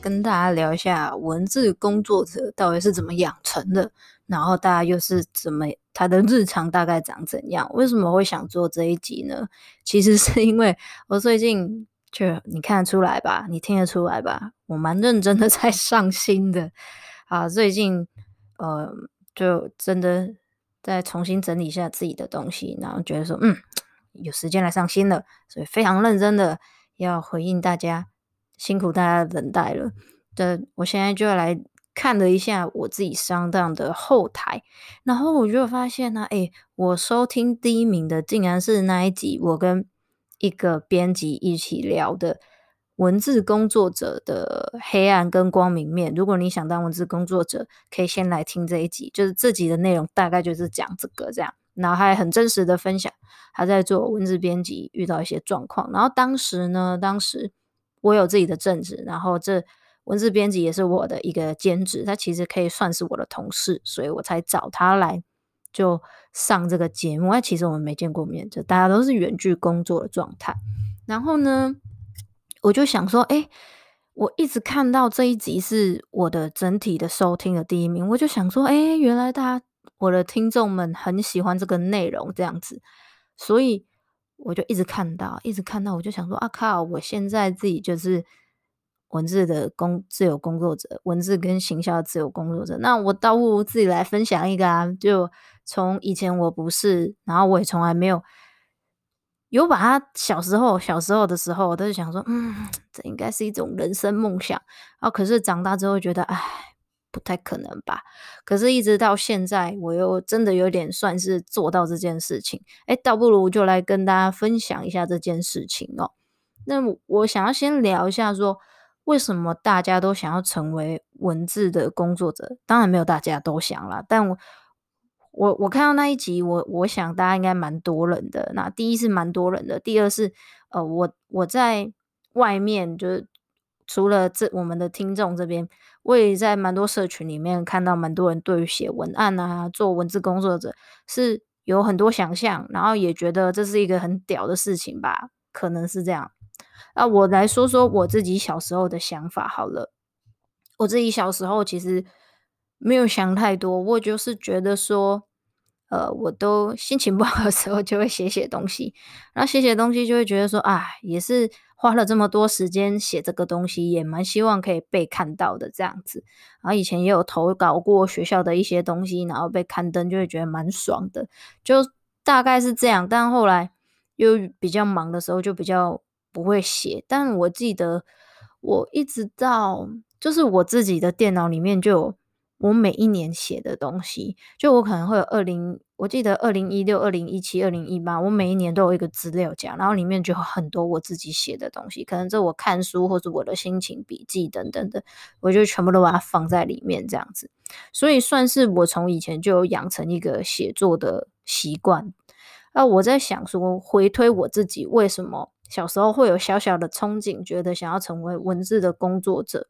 跟大家聊一下文字工作者到底是怎么养成的，然后大家又是怎么他的日常大概长怎样？为什么会想做这一集呢？其实是因为我最近就你看得出来吧，你听得出来吧，我蛮认真的 在上新的啊，最近呃就真的在重新整理一下自己的东西，然后觉得说嗯有时间来上新了，所以非常认真的要回应大家。辛苦大家等待了。的，我现在就来看了一下我自己 SoundOn 的后台，然后我就发现呢、啊，诶，我收听第一名的竟然是那一集我跟一个编辑一起聊的文字工作者的黑暗跟光明面。如果你想当文字工作者，可以先来听这一集，就是这集的内容大概就是讲这个这样，然后还很真实的分享他在做文字编辑遇到一些状况，然后当时呢，当时。我有自己的正职，然后这文字编辑也是我的一个兼职，他其实可以算是我的同事，所以我才找他来就上这个节目。那其实我们没见过面，就大家都是远距工作的状态。然后呢，我就想说，诶，我一直看到这一集是我的整体的收听的第一名，我就想说，诶，原来大家我的听众们很喜欢这个内容这样子，所以。我就一直看到，一直看到，我就想说啊靠！我现在自己就是文字的工自由工作者，文字跟行销的自由工作者，那我倒不如自己来分享一个啊！就从以前我不是，然后我也从来没有有把他小时候小时候的时候，我都是想说，嗯，这应该是一种人生梦想，然后可是长大之后觉得，唉。不太可能吧？可是，一直到现在，我又真的有点算是做到这件事情。诶，倒不如就来跟大家分享一下这件事情哦。那我想要先聊一下，说为什么大家都想要成为文字的工作者？当然没有大家都想啦，但我我我看到那一集，我我想大家应该蛮多人的。那第一是蛮多人的，第二是呃，我我在外面就是。除了这，我们的听众这边，我也在蛮多社群里面看到蛮多人对于写文案啊、做文字工作者是有很多想象，然后也觉得这是一个很屌的事情吧，可能是这样。那我来说说我自己小时候的想法好了。我自己小时候其实没有想太多，我就是觉得说，呃，我都心情不好的时候就会写写东西，然后写写东西就会觉得说，啊，也是。花了这么多时间写这个东西，也蛮希望可以被看到的这样子。然后以前也有投稿过学校的一些东西，然后被刊登，就会觉得蛮爽的。就大概是这样，但后来又比较忙的时候，就比较不会写。但我记得我一直到就是我自己的电脑里面就有。我每一年写的东西，就我可能会有二零，我记得二零一六、二零一七、二零一八，我每一年都有一个资料夹，然后里面就有很多我自己写的东西，可能这我看书或者我的心情笔记等等的，我就全部都把它放在里面这样子，所以算是我从以前就有养成一个写作的习惯。那我在想说，回推我自己为什么小时候会有小小的憧憬，觉得想要成为文字的工作者。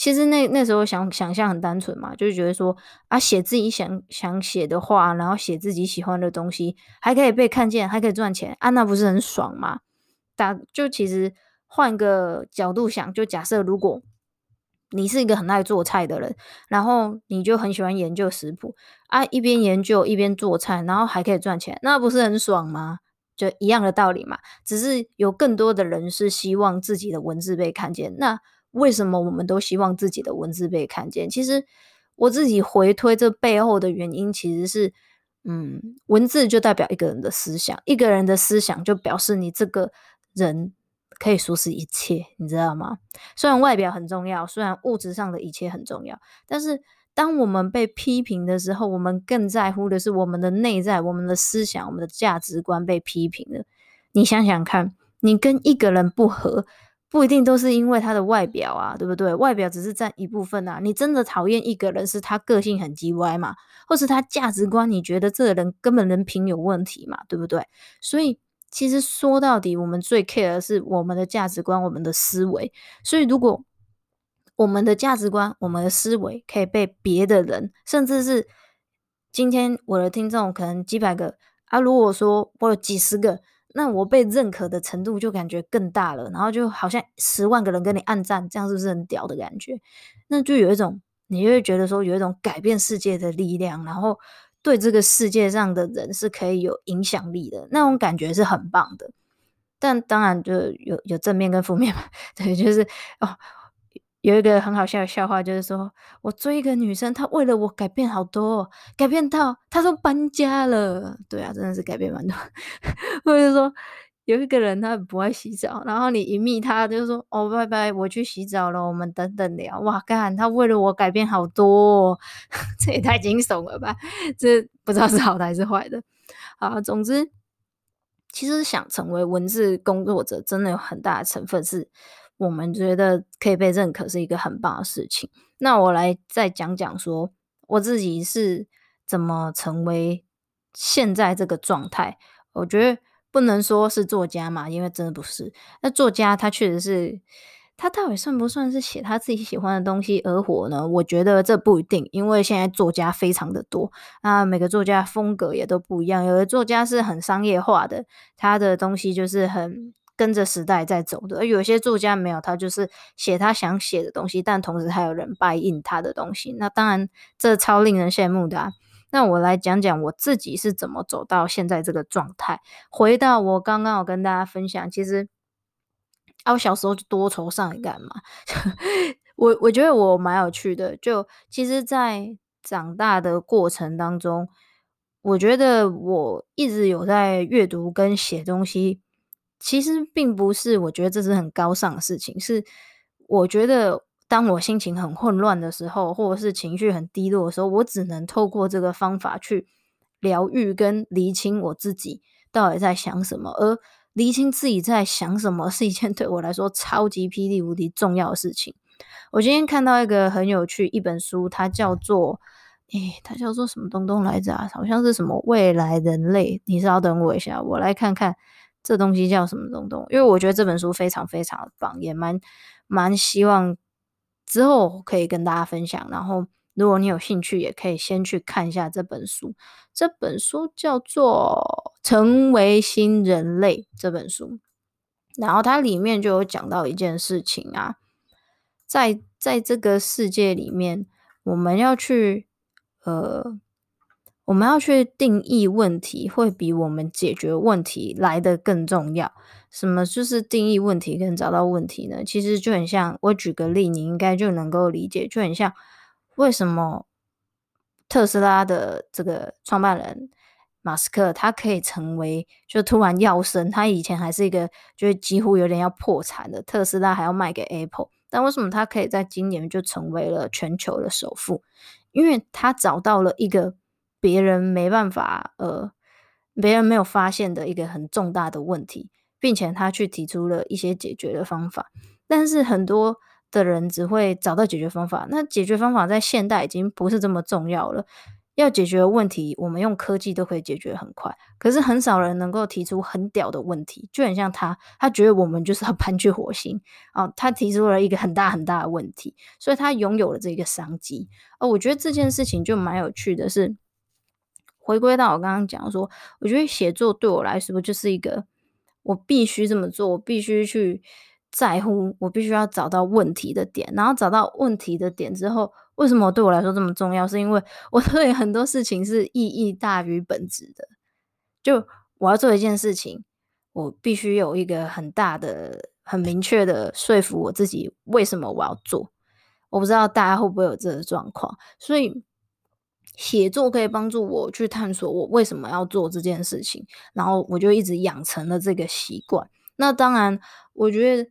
其实那那时候想想象很单纯嘛，就是觉得说啊，写自己想想写的话，然后写自己喜欢的东西，还可以被看见，还可以赚钱啊，那不是很爽吗？打就其实换个角度想，就假设如果你是一个很爱做菜的人，然后你就很喜欢研究食谱啊，一边研究一边做菜，然后还可以赚钱，那不是很爽吗？就一样的道理嘛，只是有更多的人是希望自己的文字被看见。那为什么我们都希望自己的文字被看见？其实我自己回推这背后的原因，其实是，嗯，文字就代表一个人的思想，一个人的思想就表示你这个人可以说是一切，你知道吗？虽然外表很重要，虽然物质上的一切很重要，但是当我们被批评的时候，我们更在乎的是我们的内在、我们的思想、我们的价值观被批评了。你想想看，你跟一个人不合。不一定都是因为他的外表啊，对不对？外表只是占一部分啊。你真的讨厌一个人，是他个性很叽歪嘛，或是他价值观，你觉得这个人根本人品有问题嘛，对不对？所以其实说到底，我们最 care 的是我们的价值观，我们的思维。所以如果我们的价值观、我们的思维可以被别的人，甚至是今天我的听众可能几百个啊，如果说我有几十个。那我被认可的程度就感觉更大了，然后就好像十万个人跟你暗赞，这样是不是很屌的感觉？那就有一种，你就会觉得说有一种改变世界的力量，然后对这个世界上的人是可以有影响力的，那种感觉是很棒的。但当然就有有正面跟负面嘛，对，就是哦。有一个很好笑的笑话，就是说我追一个女生，她为了我改变好多，改变到她说搬家了。对啊，真的是改变蛮多。或者说有一个人他不爱洗澡，然后你一密他，就说哦拜拜，我去洗澡了，我们等等聊。哇干，他为了我改变好多，这也太惊悚了吧？这不知道是好的还是坏的。啊，总之，其实想成为文字工作者，真的有很大的成分是。我们觉得可以被认可是一个很棒的事情。那我来再讲讲说，我自己是怎么成为现在这个状态。我觉得不能说是作家嘛，因为真的不是。那作家他确实是，他到底算不算是写他自己喜欢的东西而活呢？我觉得这不一定，因为现在作家非常的多，那每个作家风格也都不一样。有的作家是很商业化的，他的东西就是很。跟着时代在走的，而有些作家没有，他就是写他想写的东西，但同时还有人 buy in 他的东西，那当然这超令人羡慕的啊。那我来讲讲我自己是怎么走到现在这个状态。回到我刚刚有跟大家分享，其实啊，我小时候就多愁善感嘛，我我觉得我蛮有趣的。就其实，在长大的过程当中，我觉得我一直有在阅读跟写东西。其实并不是，我觉得这是很高尚的事情。是我觉得，当我心情很混乱的时候，或者是情绪很低落的时候，我只能透过这个方法去疗愈跟厘清我自己到底在想什么。而厘清自己在想什么是一件 对我来说超级霹雳无敌重要的事情。我今天看到一个很有趣一本书，它叫做诶，它叫做什么东东来着啊？好像是什么未来人类。你稍等我一下，我来看看。这东西叫什么东东？因为我觉得这本书非常非常的棒，也蛮蛮希望之后可以跟大家分享。然后，如果你有兴趣，也可以先去看一下这本书。这本书叫做《成为新人类》这本书，然后它里面就有讲到一件事情啊，在在这个世界里面，我们要去呃。我们要去定义问题，会比我们解决问题来得更重要。什么就是定义问题跟找到问题呢？其实就很像，我举个例，你应该就能够理解。就很像，为什么特斯拉的这个创办人马斯克，他可以成为就突然要升，他以前还是一个就是几乎有点要破产的特斯拉，还要卖给 Apple，但为什么他可以在今年就成为了全球的首富？因为他找到了一个。别人没办法，呃，别人没有发现的一个很重大的问题，并且他去提出了一些解决的方法。但是很多的人只会找到解决方法，那解决方法在现代已经不是这么重要了。要解决问题，我们用科技都可以解决很快。可是很少人能够提出很屌的问题，就很像他，他觉得我们就是要 搬去火星啊，他提出了一个很大很大的问题，所以他拥有了这个商机。而我觉得这件事情就蛮有趣的是。回归到我刚刚讲说，我觉得写作对我来说就是一个我必须这么做，我必须去在乎，我必须要找到问题的点，然后找到问题的点之后，为什么对我来说这么重要？是因为我对很多事情是意义大于本质的。就我要做一件事情，我必须有一个很大的、很明确的说服我自己，为什么我要做。我不知道大家会不会有这个状况，所以写作可以帮助我去探索我为什么要做这件事情，然后我就一直养成了这个习惯。那当然，我觉得。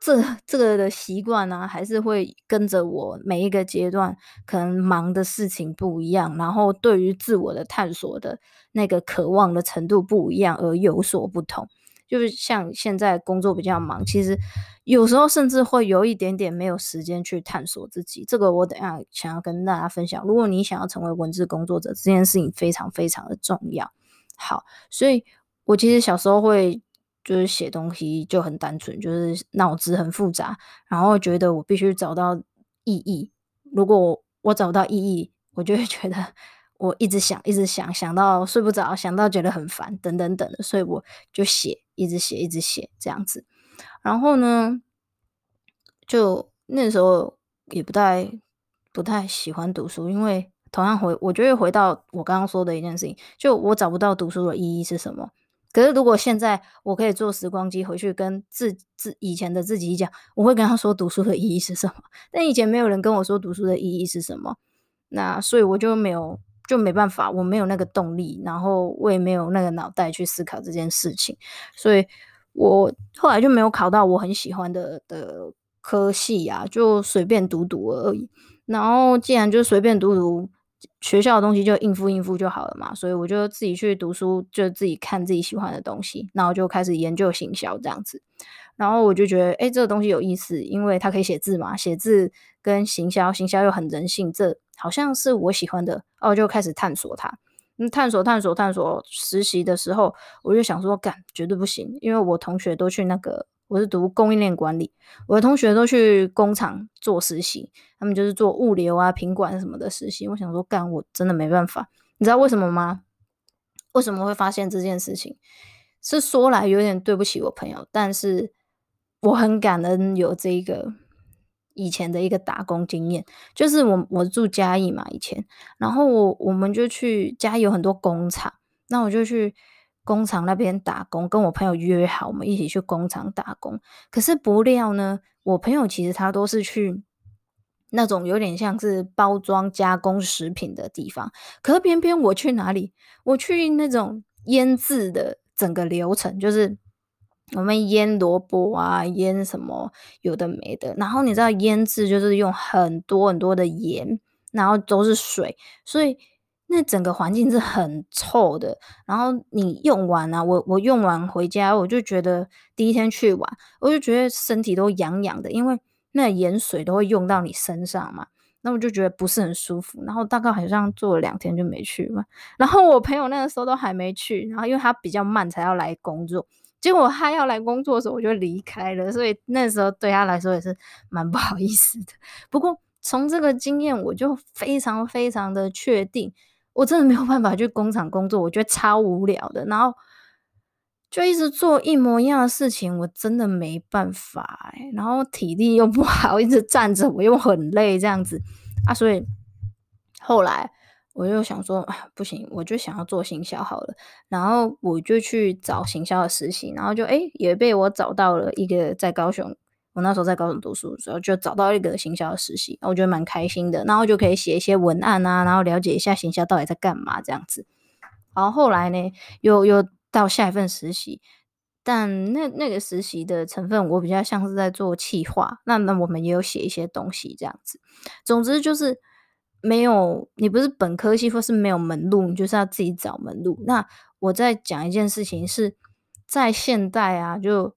这这个的习惯呢，还是会跟着我每一个阶段，可能忙的事情不一样，然后对于自我的探索的那个渴望的程度不一样而有所不同。就是像现在工作比较忙，其实有时候甚至会有一点点没有时间去探索自己。这个我等下想要跟大家分享。如果你想要成为文字工作者，这件事情非常非常的重要。好，所以我其实小时候会。就是写东西就很单纯，就是脑子很复杂，然后觉得我必须找到意义。如果我，找不到意义，我就会觉得我一直想，一直想，想到睡不着，想到觉得很烦，等等等的，所以我就写，一直写，一直写这样子。然后呢，就那时候也不太不太喜欢读书，因为同样回，我就会回到我刚刚说的一件事情，就我找不到读书的意义是什么。可是，如果现在我可以坐时光机回去跟自自以前的自己讲，我会跟他说读书的意义是什么。但以前没有人跟我说读书的意义是什么，那所以我就没有就没办法，我没有那个动力，然后我也没有那个脑袋去思考这件事情，所以我后来就没有考到我很喜欢的的科系啊，就随便读读而已。然后既然就随便读读。学校的东西就应付应付就好了嘛，所以我就自己去读书，就自己看自己喜欢的东西，然后就开始研究行销这样子。然后我就觉得，哎，这个东西有意思，因为它可以写字嘛，写字跟行销，行销又很人性，这好像是我喜欢的，哦就开始探索它。嗯，探索探索探索，实习的时候我就想说，干，绝对不行，因为我同学都去那个。我是读供应链管理，我的同学都去工厂做实习，他们就是做物流啊、品管什么的实习。我想说，干，我真的没办法。你知道为什么吗？为什么会发现这件事情？是说来有点对不起我朋友，但是我很感恩有这一个以前的一个打工经验。就是我我住嘉义嘛，以前，然后我我们就去嘉义有很多工厂，那我就去。工厂那边打工，跟我朋友约好，我们一起去工厂打工。可是不料呢，我朋友其实他都是去那种有点像是包装加工食品的地方。可偏偏我去哪里？我去那种腌制的整个流程，就是我们腌萝卜啊，腌什么有的没的。然后你知道腌制就是用很多很多的盐，然后都是水，所以。那整个环境是很臭的，然后你用完啊，我我用完回家，我就觉得第一天去玩，我就觉得身体都痒痒的，因为那盐水都会用到你身上嘛，那我就觉得不是很舒服，然后大概好像做了两天就没去嘛。然后我朋友那个时候都还没去，然后因为他比较慢才要来工作，结果他要来工作的时候我就离开了，所以那时候对他来说也是蛮不好意思的。不过从这个经验，我就非常非常的确定。我真的没有办法去工厂工作，我觉得超无聊的。然后就一直做一模一样的事情，我真的没办法欸。然后体力又不好，一直站着我又很累，这样子啊。所以后来我就想说，不行，我就想要做行销好了。然后我就去找行销的实习，然后就诶也被我找到了一个在高雄。我那时候在高中读书的时候，就找到一个行销的实习，我觉得蛮开心的，然后就可以写一些文案啊，然后了解一下行销到底在干嘛这样子。然后后来呢，又又到下一份实习，但那那个实习的成分我比较像是在做企划，那那我们也有写一些东西这样子。总之就是没有，你不是本科系或是没有门路，你就是要自己找门路。那我在讲一件事情是在现代啊，就。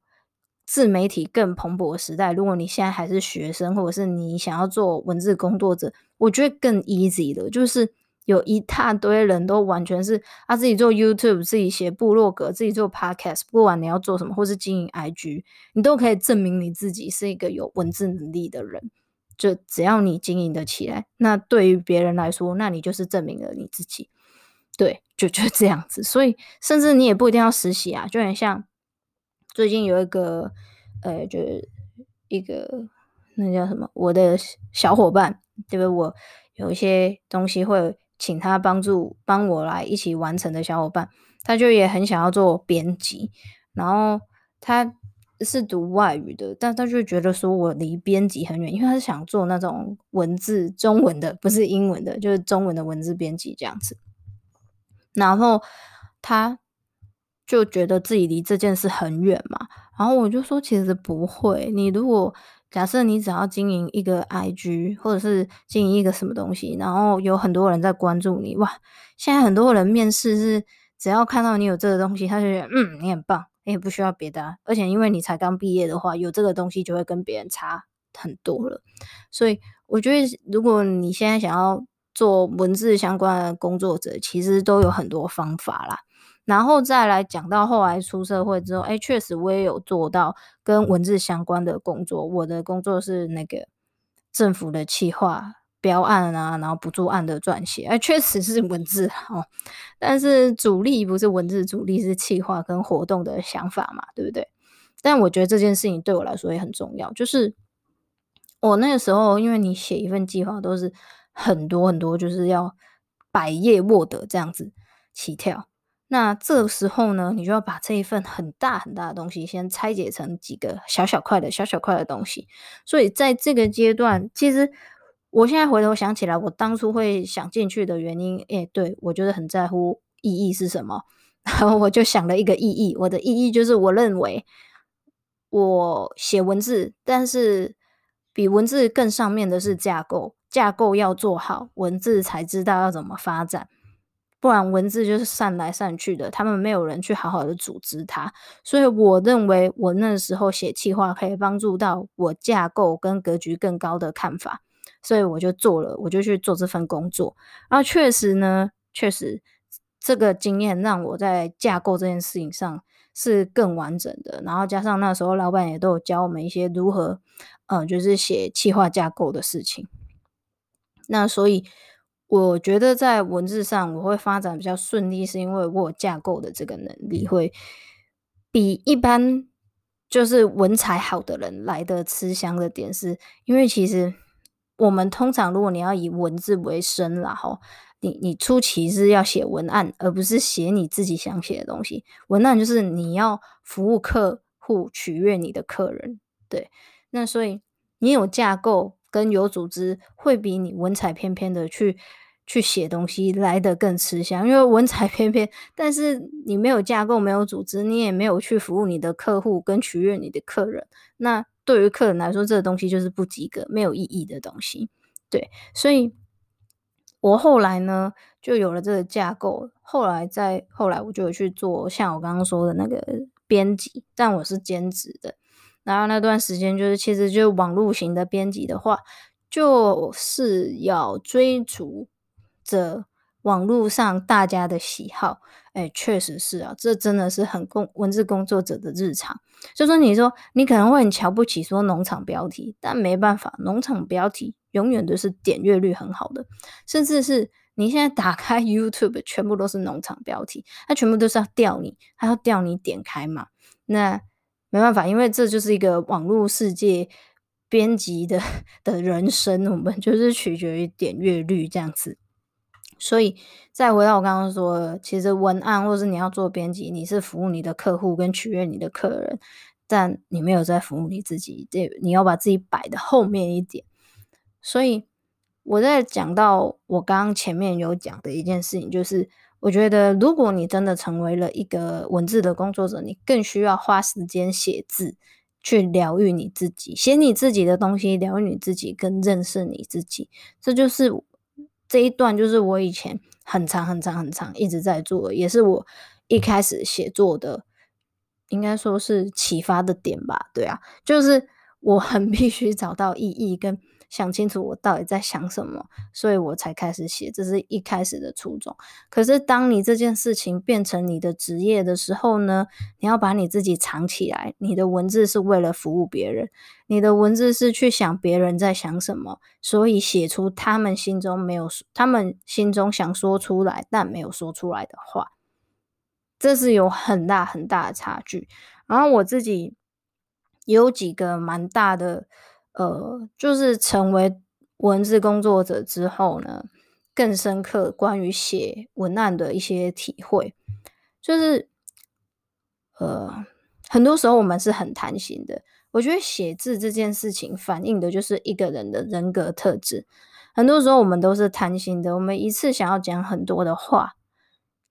自媒体更蓬勃的时代，如果你现在还是学生，或者是你想要做文字工作者，我觉得更 easy 的，就是有一大堆人都完全是他自己做 YouTube，自己写部落格，自己做 Podcast，不管你要做什么，或是经营 IG，你都可以证明你自己是一个有文字能力的人。就只要你经营的起来，那对于别人来说，那你就是证明了你自己。对，就就这样子。所以，甚至你也不一定要实习啊，就很像。最近有一个，呃，就是一个那叫什么，我的小伙伴，对不对？我有一些东西会请他帮助，帮我来一起完成的小伙伴，他就也很想要做编辑。然后他是读外语的，但他就觉得说我离编辑很远，因为他是想做那种文字中文的，不是英文的，就是中文的文字编辑这样子。然后他就觉得自己离这件事很远嘛，然后我就说其实不会，你如果假设你只要经营一个 IG，或者是经营一个什么东西，然后有很多人在关注你，哇！现在很多人面试是只要看到你有这个东西，他就觉得嗯，你很棒，也不需要别的啊。而且因为你才刚毕业的话，有这个东西就会跟别人差很多了。所以我觉得，如果你现在想要做文字相关的工作者，其实都有很多方法啦。然后再来讲到后来出社会之后，哎，确实我也有做到跟文字相关的工作。我的工作是那个政府的企划标案啊，然后不做案的撰写，哎，确实是文字哦。但是主力不是文字，主力是企划跟活动的想法嘛，对不对？但我觉得这件事情对我来说也很重要，就是我那个时候，因为你写一份计划都是很多很多，就是要百页 Word 这样子起跳。那这个时候呢，你就要把这一份很大很大的东西先拆解成几个小小块的小小块的东西。所以在这个阶段，其实我现在回头想起来，我当初会想进去的原因，诶，对，我觉得很在乎意义是什么。然后我就想了一个意义，我的意义就是我认为我写文字，但是比文字更上面的是架构，架构要做好，文字才知道要怎么发展。不然文字就是散来散去的，他们没有人去好好的组织它，所以我认为我那时候写企划可以帮助到我架构跟格局更高的看法，所以我就做了，我就去做这份工作。然后确实呢，确实这个经验让我在架构这件事情上是更完整的。然后加上那时候老板也都有教我们一些如何，嗯、呃，就是写企划架构的事情。那所以。我觉得在文字上我会发展比较顺利，是因为我有架构的这个能力会比一般就是文采好的人来的吃香的点是，是因为其实我们通常如果你要以文字为生啦，吼，你你初期是要写文案，而不是写你自己想写的东西。文案就是你要服务客户，取悦你的客人，对。那所以你有架构。跟有组织会比你文采翩翩的去去写东西来得更吃香，因为文采翩翩，但是你没有架构、没有组织，你也没有去服务你的客户跟取悦你的客人，那对于客人来说，这个东西就是不及格、没有意义的东西。对，所以我后来呢就有了这个架构，后来再后来我就有去做像我刚刚说的那个编辑，但我是兼职的。然后那段时间就是，其实就是网络型的编辑的话，就是要追逐着网络上大家的喜好。哎，确实是啊，这真的是很工文字工作者的日常。就说你说你可能会很瞧不起说农场标题，但没办法，农场标题永远都是点阅率很好的，甚至是你现在打开 YouTube，全部都是农场标题，它全部都是要钓你，它要钓你点开嘛，那。没办法，因为这就是一个网络世界编辑的 的人生，我们就是取决于点阅率这样子。所以再回到我刚刚说，其实文案或是你要做编辑，你是服务你的客户跟取悦你的客人，但你没有在服务你自己，这你要把自己摆的后面一点。所以我在讲到我刚刚前面有讲的一件事情，就是。我觉得，如果你真的成为了一个文字的工作者，你更需要花时间写字，去疗愈你自己，写你自己的东西，疗愈你自己，跟认识你自己。这就是这一段，就是我以前很长、很长、很长一直在做，也是我一开始写作的，应该说是启发的点吧？对啊，就是我很 必须找到意义跟。想清楚我到底在想什么，所以我才开始写，这是一开始的初衷。可是当你这件事情变成你的职业的时候呢，你要把你自己藏起来。你的文字是为了服务别人，你的文字是去想别人在想什么，所以写出他们心中没有，他们心中想说出来但没有说出来的话，这是有很大很大的差距。然后我自己有几个蛮大的。呃，就是成为文字工作者之后呢，更深刻关于写文案的一些体会，就是呃，很多时候我们是很贪心的。我觉得写字这件事情反映的就是一个人的人格特质。很多时候我们都是贪心的，我们一次想要讲很多的话，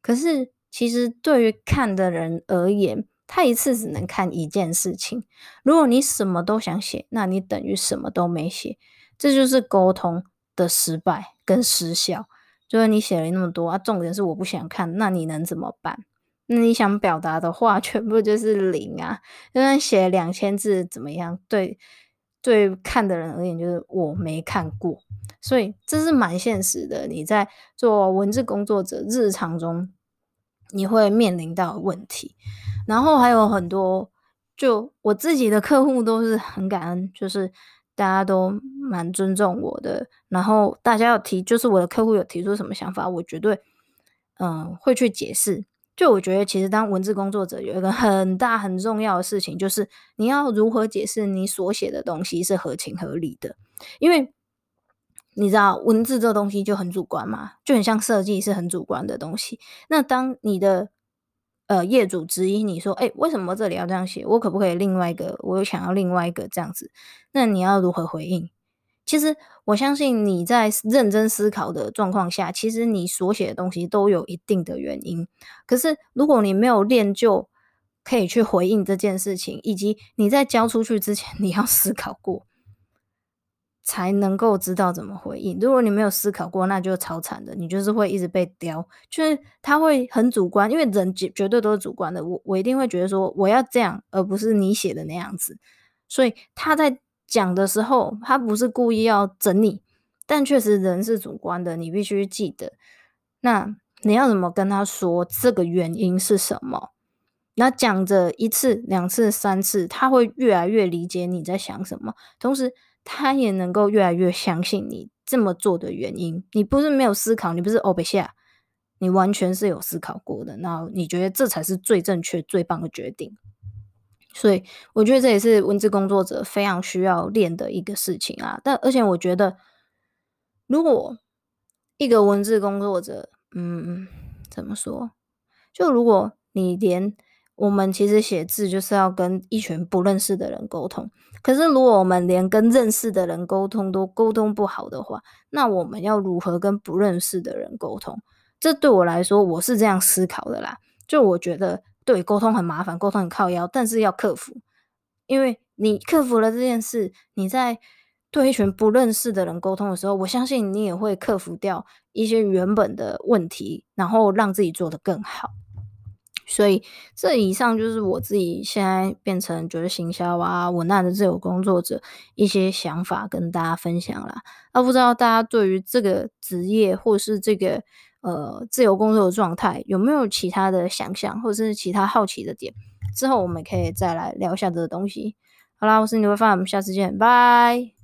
可是其实对于看的人而言，他一次只能看一件事情。如果你什么都想写，那你等于什么都没写，这就是沟通的失败跟失效。就是你写了那么多啊，重点是我不想看，那你能怎么办？那你想表达的话 全部就是零啊，就算写两千字怎么样？对。对看的人而言，就是我没看过，所以这是蛮现实的。你在做文字工作者日常中，你会面临到问题。然后还有很多，就我自己的客户都是很感恩，就是大家都蛮尊重我的。然后大家要提，就是我的客户有提出什么想法，我绝对嗯会去解释。就我觉得，其实当文字工作者有一个很大很重要的事情，就是你要如何解释你所写的东西是合情合理的。因为你知道，文字这东西就很主观嘛，就很像设计是很主观的东西。那当你的呃业主质疑你说：“诶，为什么这里要这样写？我可不可以另外一个？我又想要另外一个这样子？”那你要如何回应？其实我相信你在认真思考的状况下，其实你所写的东西都有一定的原因。可是如果你没有练就可以去回应这件事情，以及你在交出去之前你要 思考过，才能够知道怎么回应。如果你没有思考过，那就超惨的，你就是会一直被刁，就是他会很主观，因为人绝绝对都是主观的。我我一定会觉得说我要这样，而不是你写的那样子。所以他在。讲的时候，他不是故意要整你，但确实人是主观的，你必须记得。那你要怎么跟他说这个原因是什么？那讲着一次、两次、三次，他会越来越理解你在想什么，同时他也能够越来越相信你这么做的原因。你不是没有思考，你不是欧北下，你完全是有思考过的。那你觉得这才是最正确、最棒的决定。所以我觉得这也是文字工作者非常需要练的一个事情啊。但而且我觉得，如果一个文字工作者，嗯，怎么说？就如果你连我们其实写字就是要跟一群不认识的人沟通，可是如果我们连跟认识的人沟通都沟通不好的话，那我们要如何跟不认识的人沟通？这对我来说，我是这样思考的啦。就我觉得。对，沟通很麻烦，沟通很靠腰，但是要克服，因为你克服了这件事，你在对一群不认识的人沟通的时候，我相信你也会克服掉一些原本的问题，然后让自己做得更好。所以，这以上就是我自己现在变成觉得行销啊、文案的自由工作者一些想法跟大家分享啦。那不知道大家对于这个职业或是这个。呃，自由工作的状态有没有其他的想象，或者是其他好奇的点？之后我们可以再来聊一下这个东西。好啦，我是你会发，我们下次见，拜。